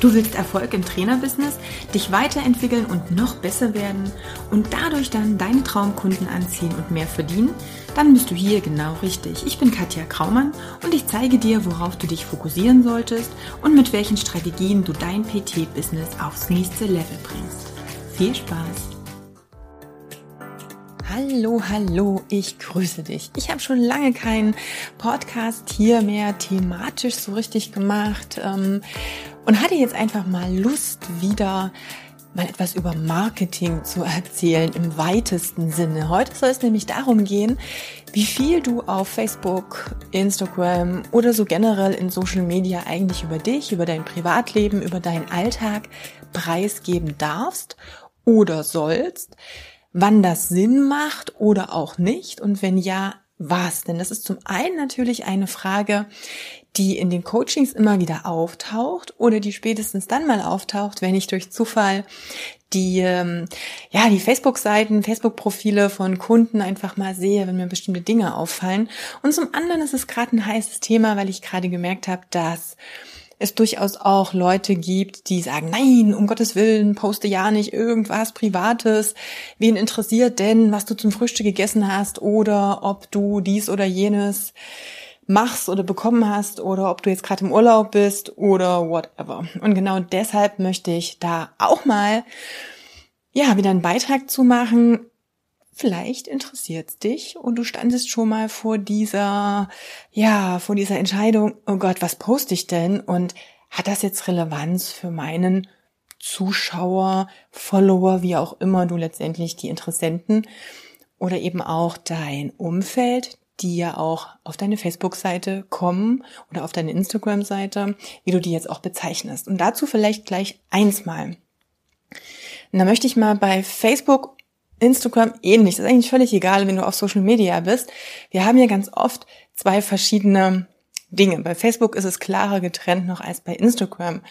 Du willst Erfolg im Trainerbusiness, dich weiterentwickeln und noch besser werden und dadurch dann deine Traumkunden anziehen und mehr verdienen? Dann bist du hier genau richtig. Ich bin Katja Kraumann und ich zeige dir, worauf du dich fokussieren solltest und mit welchen Strategien du dein PT-Business aufs nächste Level bringst. Viel Spaß! Hallo, hallo, ich grüße dich. Ich habe schon lange keinen Podcast hier mehr thematisch so richtig gemacht ähm, und hatte jetzt einfach mal Lust, wieder mal etwas über Marketing zu erzählen im weitesten Sinne. Heute soll es nämlich darum gehen, wie viel du auf Facebook, Instagram oder so generell in Social Media eigentlich über dich, über dein Privatleben, über deinen Alltag preisgeben darfst oder sollst wann das Sinn macht oder auch nicht und wenn ja, was? Denn das ist zum einen natürlich eine Frage, die in den Coachings immer wieder auftaucht oder die spätestens dann mal auftaucht, wenn ich durch Zufall die ähm, ja die Facebook-Seiten, Facebook-Profile von Kunden einfach mal sehe, wenn mir bestimmte Dinge auffallen. Und zum anderen ist es gerade ein heißes Thema, weil ich gerade gemerkt habe, dass es durchaus auch Leute gibt, die sagen, nein, um Gottes Willen, poste ja nicht irgendwas Privates. Wen interessiert denn, was du zum Frühstück gegessen hast oder ob du dies oder jenes machst oder bekommen hast oder ob du jetzt gerade im Urlaub bist oder whatever. Und genau deshalb möchte ich da auch mal ja, wieder einen Beitrag zu machen, Vielleicht interessiert's dich und du standest schon mal vor dieser, ja, vor dieser Entscheidung, oh Gott, was poste ich denn? Und hat das jetzt Relevanz für meinen Zuschauer, Follower, wie auch immer du letztendlich die Interessenten oder eben auch dein Umfeld, die ja auch auf deine Facebook-Seite kommen oder auf deine Instagram-Seite, wie du die jetzt auch bezeichnest. Und dazu vielleicht gleich eins mal. Und da möchte ich mal bei Facebook Instagram ähnlich. Das ist eigentlich völlig egal, wenn du auf Social Media bist. Wir haben ja ganz oft zwei verschiedene Dinge. Bei Facebook ist es klarer getrennt noch als bei Instagram.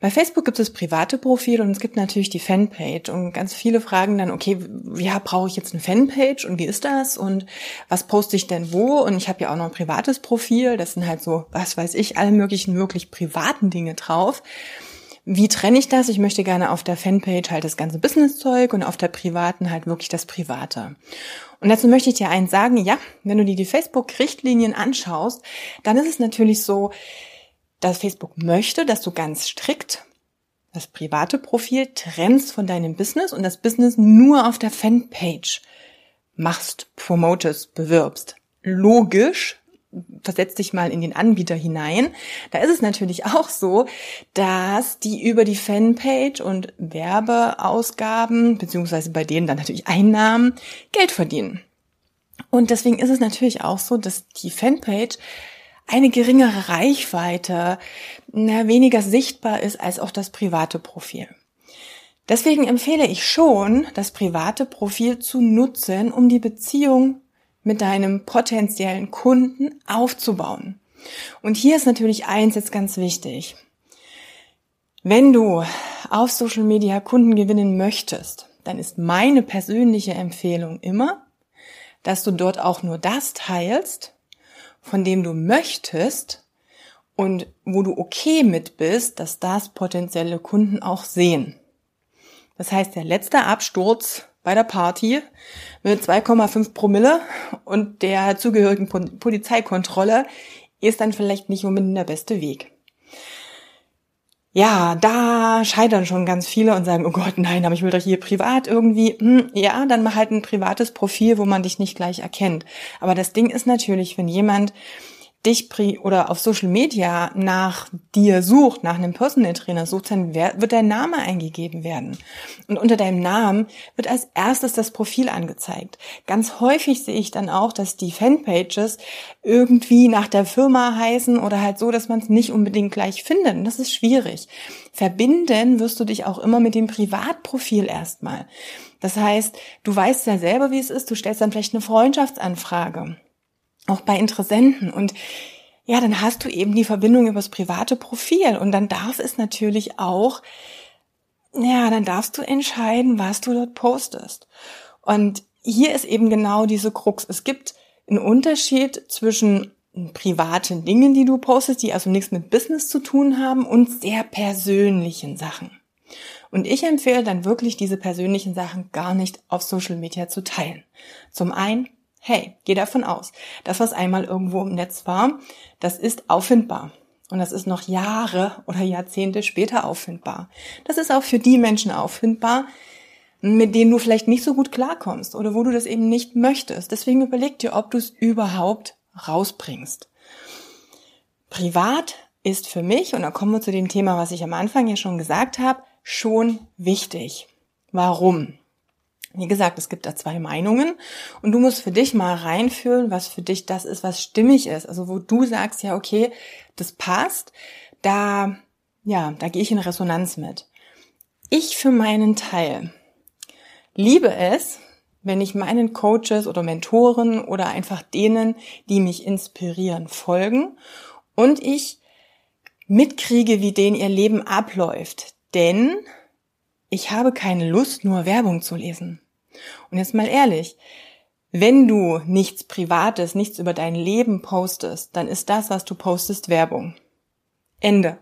Bei Facebook gibt es private Profile und es gibt natürlich die Fanpage. Und ganz viele fragen dann, okay, ja, brauche ich jetzt eine Fanpage und wie ist das? Und was poste ich denn wo? Und ich habe ja auch noch ein privates Profil. Das sind halt so, was weiß ich, alle möglichen wirklich privaten Dinge drauf. Wie trenne ich das? Ich möchte gerne auf der Fanpage halt das ganze Businesszeug und auf der privaten halt wirklich das Private. Und dazu möchte ich dir eins sagen, ja, wenn du dir die Facebook-Richtlinien anschaust, dann ist es natürlich so, dass Facebook möchte, dass du ganz strikt das private Profil trennst von deinem Business und das Business nur auf der Fanpage machst, promotest, bewirbst. Logisch, versetz dich mal in den Anbieter hinein. Da ist es natürlich auch so, dass die über die Fanpage und Werbeausgaben, beziehungsweise bei denen dann natürlich Einnahmen, Geld verdienen. Und deswegen ist es natürlich auch so, dass die Fanpage eine geringere Reichweite, na, weniger sichtbar ist als auch das private Profil. Deswegen empfehle ich schon, das private Profil zu nutzen, um die Beziehung mit deinem potenziellen Kunden aufzubauen. Und hier ist natürlich eins jetzt ganz wichtig. Wenn du auf Social Media Kunden gewinnen möchtest, dann ist meine persönliche Empfehlung immer, dass du dort auch nur das teilst, von dem du möchtest und wo du okay mit bist, dass das potenzielle Kunden auch sehen. Das heißt, der letzte Absturz bei der Party mit 2,5 Promille und der zugehörigen Polizeikontrolle ist dann vielleicht nicht unbedingt der beste Weg. Ja, da scheitern schon ganz viele und sagen, oh Gott, nein, aber ich will doch hier privat irgendwie. Hm, ja, dann mach halt ein privates Profil, wo man dich nicht gleich erkennt. Aber das Ding ist natürlich, wenn jemand dich oder auf Social Media nach dir sucht, nach einem Personal Trainer sucht, dann wird dein Name eingegeben werden. Und unter deinem Namen wird als erstes das Profil angezeigt. Ganz häufig sehe ich dann auch, dass die Fanpages irgendwie nach der Firma heißen oder halt so, dass man es nicht unbedingt gleich findet. Und das ist schwierig. Verbinden wirst du dich auch immer mit dem Privatprofil erstmal. Das heißt, du weißt ja selber, wie es ist. Du stellst dann vielleicht eine Freundschaftsanfrage auch bei Interessenten. Und ja, dann hast du eben die Verbindung übers private Profil und dann darf es natürlich auch, ja, dann darfst du entscheiden, was du dort postest. Und hier ist eben genau diese Krux. Es gibt einen Unterschied zwischen privaten Dingen, die du postest, die also nichts mit Business zu tun haben und sehr persönlichen Sachen. Und ich empfehle dann wirklich, diese persönlichen Sachen gar nicht auf Social Media zu teilen. Zum einen, hey, geh davon aus, das, was einmal irgendwo im Netz war, das ist auffindbar. Und das ist noch Jahre oder Jahrzehnte später auffindbar. Das ist auch für die Menschen auffindbar, mit denen du vielleicht nicht so gut klarkommst oder wo du das eben nicht möchtest. Deswegen überleg dir, ob du es überhaupt rausbringst. Privat ist für mich, und da kommen wir zu dem Thema, was ich am Anfang ja schon gesagt habe, schon wichtig. Warum? Wie gesagt, es gibt da zwei Meinungen und du musst für dich mal reinfühlen, was für dich das ist, was stimmig ist. Also wo du sagst, ja, okay, das passt, da, ja, da gehe ich in Resonanz mit. Ich für meinen Teil liebe es, wenn ich meinen Coaches oder Mentoren oder einfach denen, die mich inspirieren, folgen und ich mitkriege, wie denen ihr Leben abläuft. Denn ich habe keine Lust, nur Werbung zu lesen. Und jetzt mal ehrlich, wenn du nichts Privates, nichts über dein Leben postest, dann ist das, was du postest, Werbung. Ende.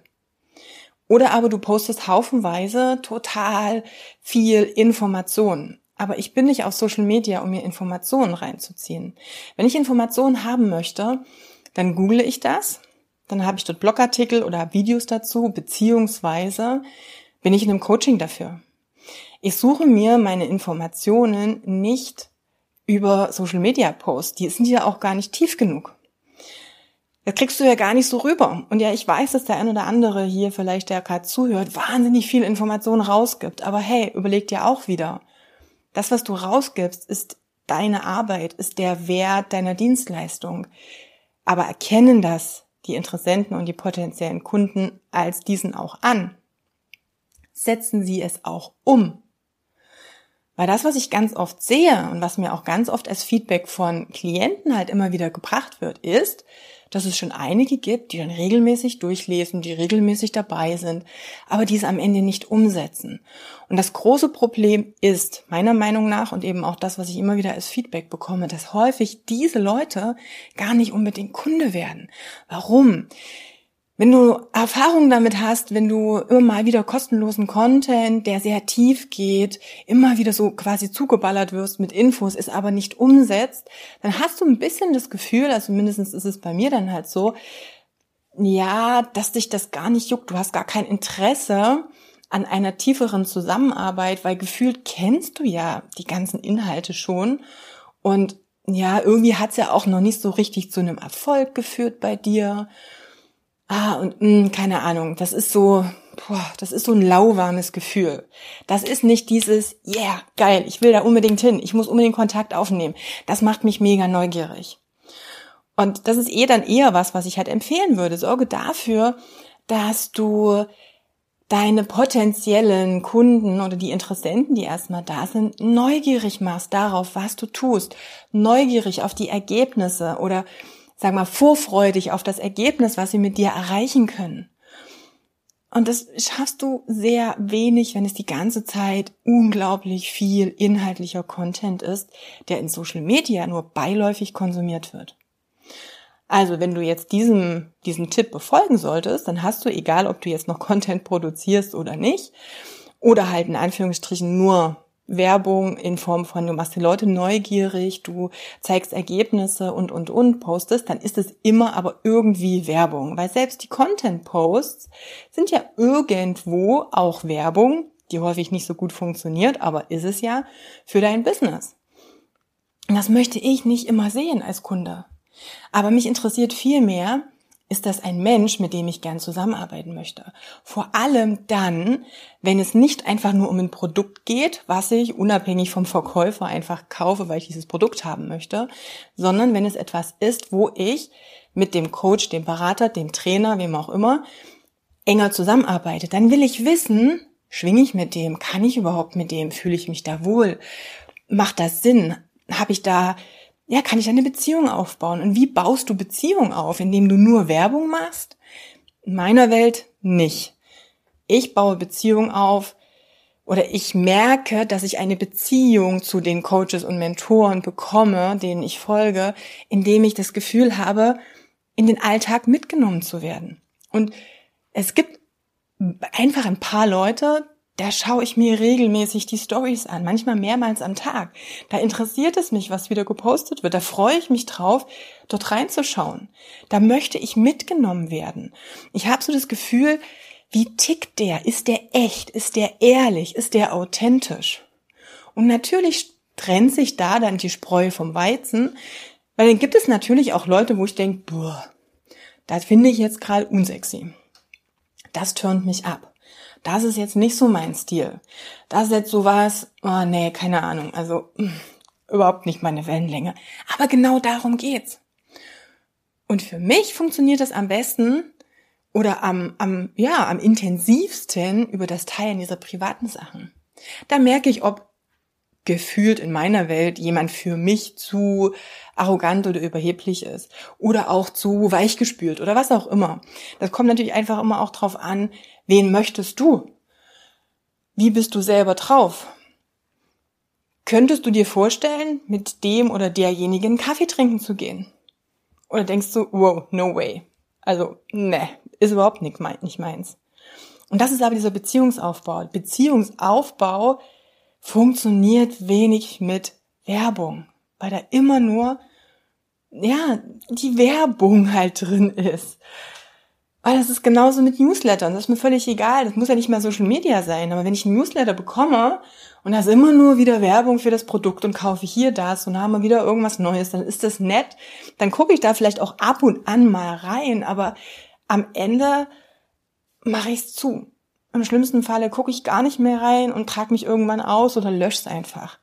Oder aber du postest haufenweise total viel Information. Aber ich bin nicht auf Social Media, um mir Informationen reinzuziehen. Wenn ich Informationen haben möchte, dann google ich das, dann habe ich dort Blogartikel oder Videos dazu, beziehungsweise bin ich in einem Coaching dafür. Ich suche mir meine Informationen nicht über Social Media Posts. Die sind ja auch gar nicht tief genug. Das kriegst du ja gar nicht so rüber. Und ja, ich weiß, dass der ein oder andere hier vielleicht, der gerade zuhört, wahnsinnig viel Informationen rausgibt. Aber hey, überleg dir auch wieder. Das, was du rausgibst, ist deine Arbeit, ist der Wert deiner Dienstleistung. Aber erkennen das die Interessenten und die potenziellen Kunden als diesen auch an setzen Sie es auch um. Weil das, was ich ganz oft sehe und was mir auch ganz oft als Feedback von Klienten halt immer wieder gebracht wird, ist, dass es schon einige gibt, die dann regelmäßig durchlesen, die regelmäßig dabei sind, aber die es am Ende nicht umsetzen. Und das große Problem ist, meiner Meinung nach, und eben auch das, was ich immer wieder als Feedback bekomme, dass häufig diese Leute gar nicht unbedingt Kunde werden. Warum? Wenn du Erfahrungen damit hast, wenn du immer mal wieder kostenlosen Content, der sehr tief geht, immer wieder so quasi zugeballert wirst mit Infos, ist aber nicht umsetzt, dann hast du ein bisschen das Gefühl, also mindestens ist es bei mir dann halt so, ja, dass dich das gar nicht juckt. Du hast gar kein Interesse an einer tieferen Zusammenarbeit, weil gefühlt kennst du ja die ganzen Inhalte schon und ja, irgendwie hat's ja auch noch nicht so richtig zu einem Erfolg geführt bei dir. Ah, und mh, hm, keine Ahnung, das ist so, boah, das ist so ein lauwarmes Gefühl. Das ist nicht dieses, yeah, geil, ich will da unbedingt hin, ich muss unbedingt Kontakt aufnehmen. Das macht mich mega neugierig. Und das ist eh dann eher was, was ich halt empfehlen würde. Sorge dafür, dass du deine potenziellen Kunden oder die Interessenten, die erstmal da sind, neugierig machst darauf, was du tust, neugierig auf die Ergebnisse oder sag mal, vorfreudig auf das Ergebnis, was sie mit dir erreichen können. Und das schaffst du sehr wenig, wenn es die ganze Zeit unglaublich viel inhaltlicher Content ist, der in Social Media nur beiläufig konsumiert wird. Also, wenn du jetzt diesem, diesen Tipp befolgen solltest, dann hast du, egal ob du jetzt noch Content produzierst oder nicht, oder halt in Anführungsstrichen nur Werbung in Form von, du machst die Leute neugierig, du zeigst Ergebnisse und, und, und postest, dann ist es immer aber irgendwie Werbung. Weil selbst die Content-Posts sind ja irgendwo auch Werbung, die häufig nicht so gut funktioniert, aber ist es ja für dein Business. Und das möchte ich nicht immer sehen als Kunde. Aber mich interessiert viel mehr, ist das ein Mensch, mit dem ich gern zusammenarbeiten möchte. Vor allem dann, wenn es nicht einfach nur um ein Produkt geht, was ich unabhängig vom Verkäufer einfach kaufe, weil ich dieses Produkt haben möchte, sondern wenn es etwas ist, wo ich mit dem Coach, dem Berater, dem Trainer, wem auch immer, enger zusammenarbeite. Dann will ich wissen, schwinge ich mit dem, kann ich überhaupt mit dem, fühle ich mich da wohl, macht das Sinn, habe ich da ja, kann ich eine Beziehung aufbauen? Und wie baust du Beziehung auf? Indem du nur Werbung machst? In meiner Welt nicht. Ich baue Beziehung auf oder ich merke, dass ich eine Beziehung zu den Coaches und Mentoren bekomme, denen ich folge, indem ich das Gefühl habe, in den Alltag mitgenommen zu werden. Und es gibt einfach ein paar Leute, da schaue ich mir regelmäßig die Stories an, manchmal mehrmals am Tag. Da interessiert es mich, was wieder gepostet wird. Da freue ich mich drauf, dort reinzuschauen. Da möchte ich mitgenommen werden. Ich habe so das Gefühl, wie tickt der? Ist der echt? Ist der ehrlich? Ist der authentisch? Und natürlich trennt sich da dann die Spreu vom Weizen, weil dann gibt es natürlich auch Leute, wo ich denke, boah, das finde ich jetzt gerade unsexy. Das turnt mich ab das ist jetzt nicht so mein Stil. Das ist jetzt sowas, oh nee, keine Ahnung, also überhaupt nicht meine Wellenlänge. Aber genau darum geht's. Und für mich funktioniert das am besten oder am, am, ja, am intensivsten über das Teilen dieser privaten Sachen. Da merke ich, ob gefühlt in meiner Welt jemand für mich zu arrogant oder überheblich ist oder auch zu weichgespült oder was auch immer. Das kommt natürlich einfach immer auch drauf an, wen möchtest du? Wie bist du selber drauf? Könntest du dir vorstellen, mit dem oder derjenigen Kaffee trinken zu gehen? Oder denkst du, wow, no way. Also, ne, ist überhaupt nicht meins. Und das ist aber dieser Beziehungsaufbau. Beziehungsaufbau funktioniert wenig mit Werbung, weil da immer nur, ja, die Werbung halt drin ist. Weil das ist genauso mit Newslettern. Das ist mir völlig egal. Das muss ja nicht mehr Social Media sein. Aber wenn ich einen Newsletter bekomme und da ist immer nur wieder Werbung für das Produkt und kaufe hier das und wir wieder irgendwas Neues, dann ist das nett. Dann gucke ich da vielleicht auch ab und an mal rein. Aber am Ende mache ich es zu. Im schlimmsten Falle gucke ich gar nicht mehr rein und trage mich irgendwann aus oder lösche es einfach.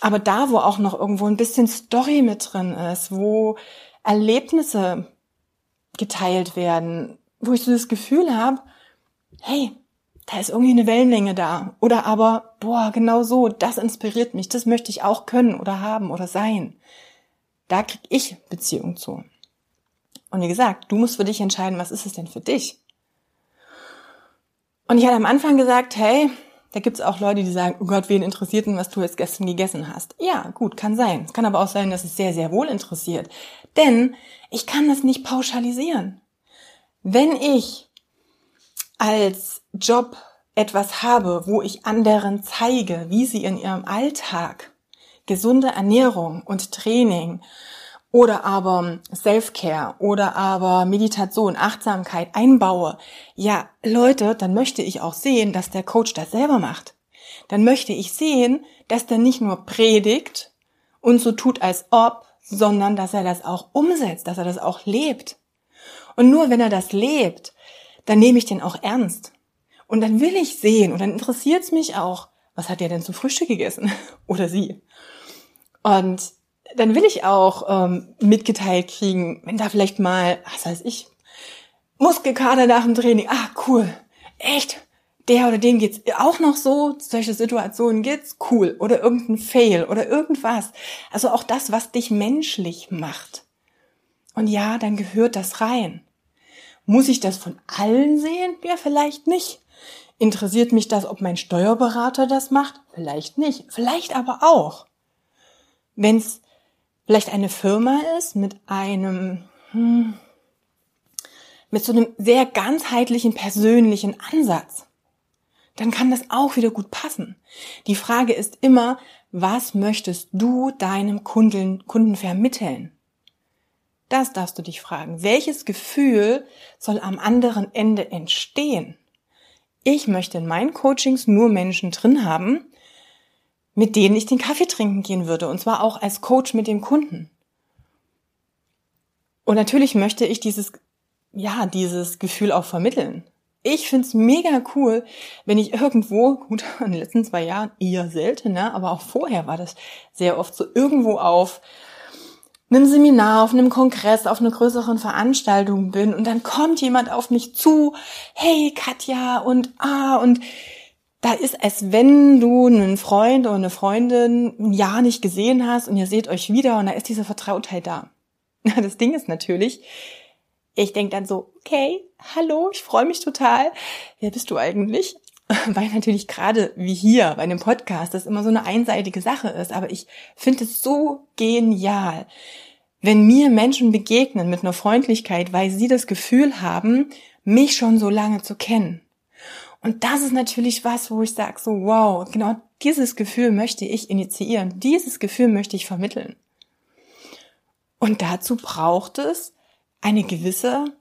Aber da, wo auch noch irgendwo ein bisschen Story mit drin ist, wo Erlebnisse geteilt werden, wo ich so das Gefühl habe, hey, da ist irgendwie eine Wellenlänge da. Oder aber, boah, genau so, das inspiriert mich, das möchte ich auch können oder haben oder sein. Da krieg ich Beziehung zu. Und wie gesagt, du musst für dich entscheiden, was ist es denn für dich? Und ich hatte am Anfang gesagt, hey, da gibt's auch Leute, die sagen, oh Gott, wen interessiert denn, was du jetzt gestern gegessen hast? Ja, gut, kann sein. Es kann aber auch sein, dass es sehr, sehr wohl interessiert. Denn ich kann das nicht pauschalisieren. Wenn ich als Job etwas habe, wo ich anderen zeige, wie sie in ihrem Alltag gesunde Ernährung und Training oder aber Self-Care oder aber Meditation, Achtsamkeit einbaue, ja, Leute, dann möchte ich auch sehen, dass der Coach das selber macht. Dann möchte ich sehen, dass der nicht nur predigt und so tut als ob, sondern dass er das auch umsetzt, dass er das auch lebt. Und nur wenn er das lebt, dann nehme ich den auch ernst. Und dann will ich sehen und dann interessiert es mich auch, was hat er denn zum Frühstück gegessen? Oder sie. Und dann will ich auch ähm, mitgeteilt kriegen, wenn da vielleicht mal, was weiß ich, Muskelkater nach dem Training. Ah, cool. Echt? Der oder dem geht's auch noch so. Solche Situationen gibt's. Cool. Oder irgendein Fail oder irgendwas. Also auch das, was dich menschlich macht. Und ja, dann gehört das rein. Muss ich das von allen sehen? Ja, vielleicht nicht. Interessiert mich das, ob mein Steuerberater das macht? Vielleicht nicht. Vielleicht aber auch. Wenn's vielleicht eine Firma ist mit einem, hm, mit so einem sehr ganzheitlichen persönlichen Ansatz, dann kann das auch wieder gut passen. Die Frage ist immer, was möchtest du deinem Kunden, Kunden vermitteln? Das darfst du dich fragen. Welches Gefühl soll am anderen Ende entstehen? Ich möchte in meinen Coachings nur Menschen drin haben, mit denen ich den Kaffee trinken gehen würde. Und zwar auch als Coach mit dem Kunden. Und natürlich möchte ich dieses, ja, dieses Gefühl auch vermitteln. Ich find's mega cool, wenn ich irgendwo, gut, in den letzten zwei Jahren eher seltener, aber auch vorher war das sehr oft so, irgendwo auf einem Seminar, auf einem Kongress, auf einer größeren Veranstaltung bin und dann kommt jemand auf mich zu, hey Katja und ah und da ist, als wenn du einen Freund oder eine Freundin ein Jahr nicht gesehen hast und ihr seht euch wieder und da ist diese Vertrautheit da. Das Ding ist natürlich, ich denke dann so, okay, hallo, ich freue mich total. Wer bist du eigentlich? Weil natürlich gerade wie hier bei einem Podcast das immer so eine einseitige Sache ist. Aber ich finde es so genial, wenn mir Menschen begegnen mit einer Freundlichkeit, weil sie das Gefühl haben, mich schon so lange zu kennen. Und das ist natürlich was, wo ich sage, so wow, genau dieses Gefühl möchte ich initiieren, dieses Gefühl möchte ich vermitteln. Und dazu braucht es eine gewisse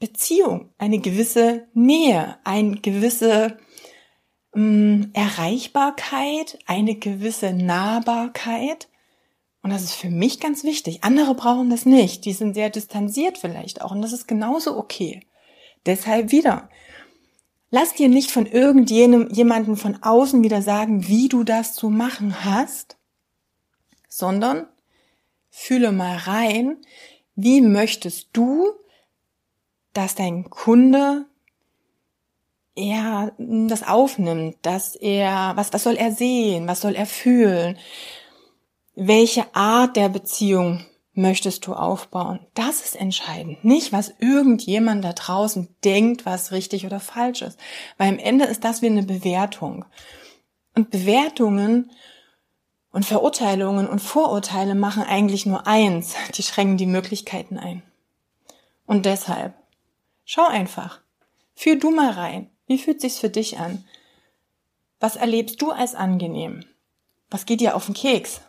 Beziehung, eine gewisse Nähe, eine gewisse ähm, Erreichbarkeit, eine gewisse Nahbarkeit. Und das ist für mich ganz wichtig. Andere brauchen das nicht. Die sind sehr distanziert vielleicht auch. Und das ist genauso okay. Deshalb wieder. Lass dir nicht von irgendjenem, jemanden von außen wieder sagen, wie du das zu machen hast, sondern fühle mal rein, wie möchtest du, dass dein Kunde er das aufnimmt, dass er, was, was soll er sehen, was soll er fühlen, welche Art der Beziehung möchtest du aufbauen? Das ist entscheidend. Nicht, was irgendjemand da draußen denkt, was richtig oder falsch ist. Weil am Ende ist das wie eine Bewertung. Und Bewertungen und Verurteilungen und Vorurteile machen eigentlich nur eins. Die schränken die Möglichkeiten ein. Und deshalb, schau einfach. Fühl du mal rein. Wie fühlt sich's für dich an? Was erlebst du als angenehm? Was geht dir auf den Keks?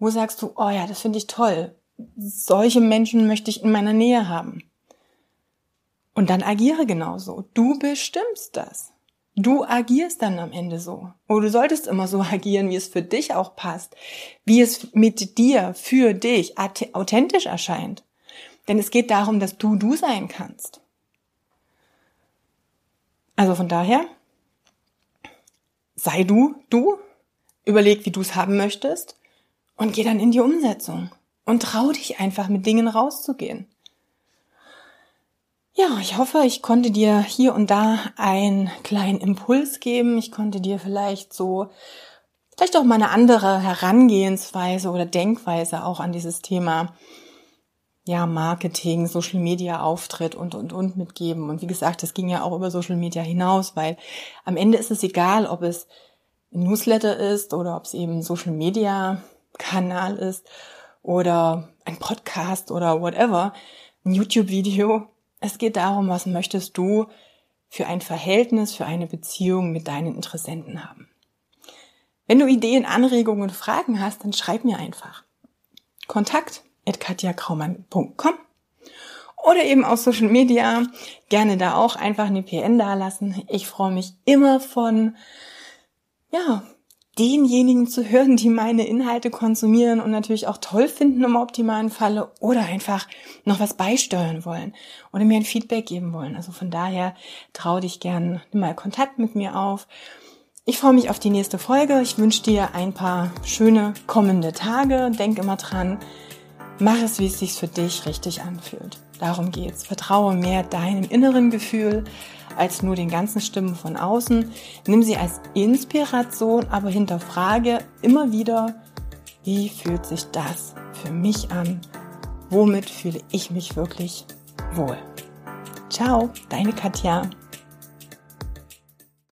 Wo sagst du, oh ja, das finde ich toll. Solche Menschen möchte ich in meiner Nähe haben. Und dann agiere genauso. Du bestimmst das. Du agierst dann am Ende so. Oder du solltest immer so agieren, wie es für dich auch passt. Wie es mit dir, für dich authentisch erscheint. Denn es geht darum, dass du du sein kannst. Also von daher, sei du du, überleg, wie du es haben möchtest und geh dann in die Umsetzung und trau dich einfach mit Dingen rauszugehen. Ja, ich hoffe, ich konnte dir hier und da einen kleinen Impuls geben. Ich konnte dir vielleicht so, vielleicht auch mal eine andere Herangehensweise oder Denkweise auch an dieses Thema, ja, Marketing, Social Media Auftritt und, und, und mitgeben. Und wie gesagt, das ging ja auch über Social Media hinaus, weil am Ende ist es egal, ob es Newsletter ist oder ob es eben Social Media Kanal ist oder ein Podcast oder whatever, ein YouTube-Video. Es geht darum, was möchtest du für ein Verhältnis, für eine Beziehung mit deinen Interessenten haben. Wenn du Ideen, Anregungen und Fragen hast, dann schreib mir einfach. Kontakt at katjakraumann.com oder eben auf Social Media. Gerne da auch einfach eine PN dalassen. Ich freue mich immer von, ja, denjenigen zu hören, die meine Inhalte konsumieren und natürlich auch toll finden im optimalen Falle oder einfach noch was beisteuern wollen oder mir ein Feedback geben wollen. Also von daher trau dich gern, nimm mal Kontakt mit mir auf. Ich freue mich auf die nächste Folge. Ich wünsche dir ein paar schöne kommende Tage. Denk immer dran, mach es, wie es sich für dich richtig anfühlt. Darum geht's. Vertraue mehr deinem inneren Gefühl als nur den ganzen Stimmen von außen. Nimm sie als Inspiration, aber hinterfrage immer wieder, wie fühlt sich das für mich an? Womit fühle ich mich wirklich wohl? Ciao, deine Katja.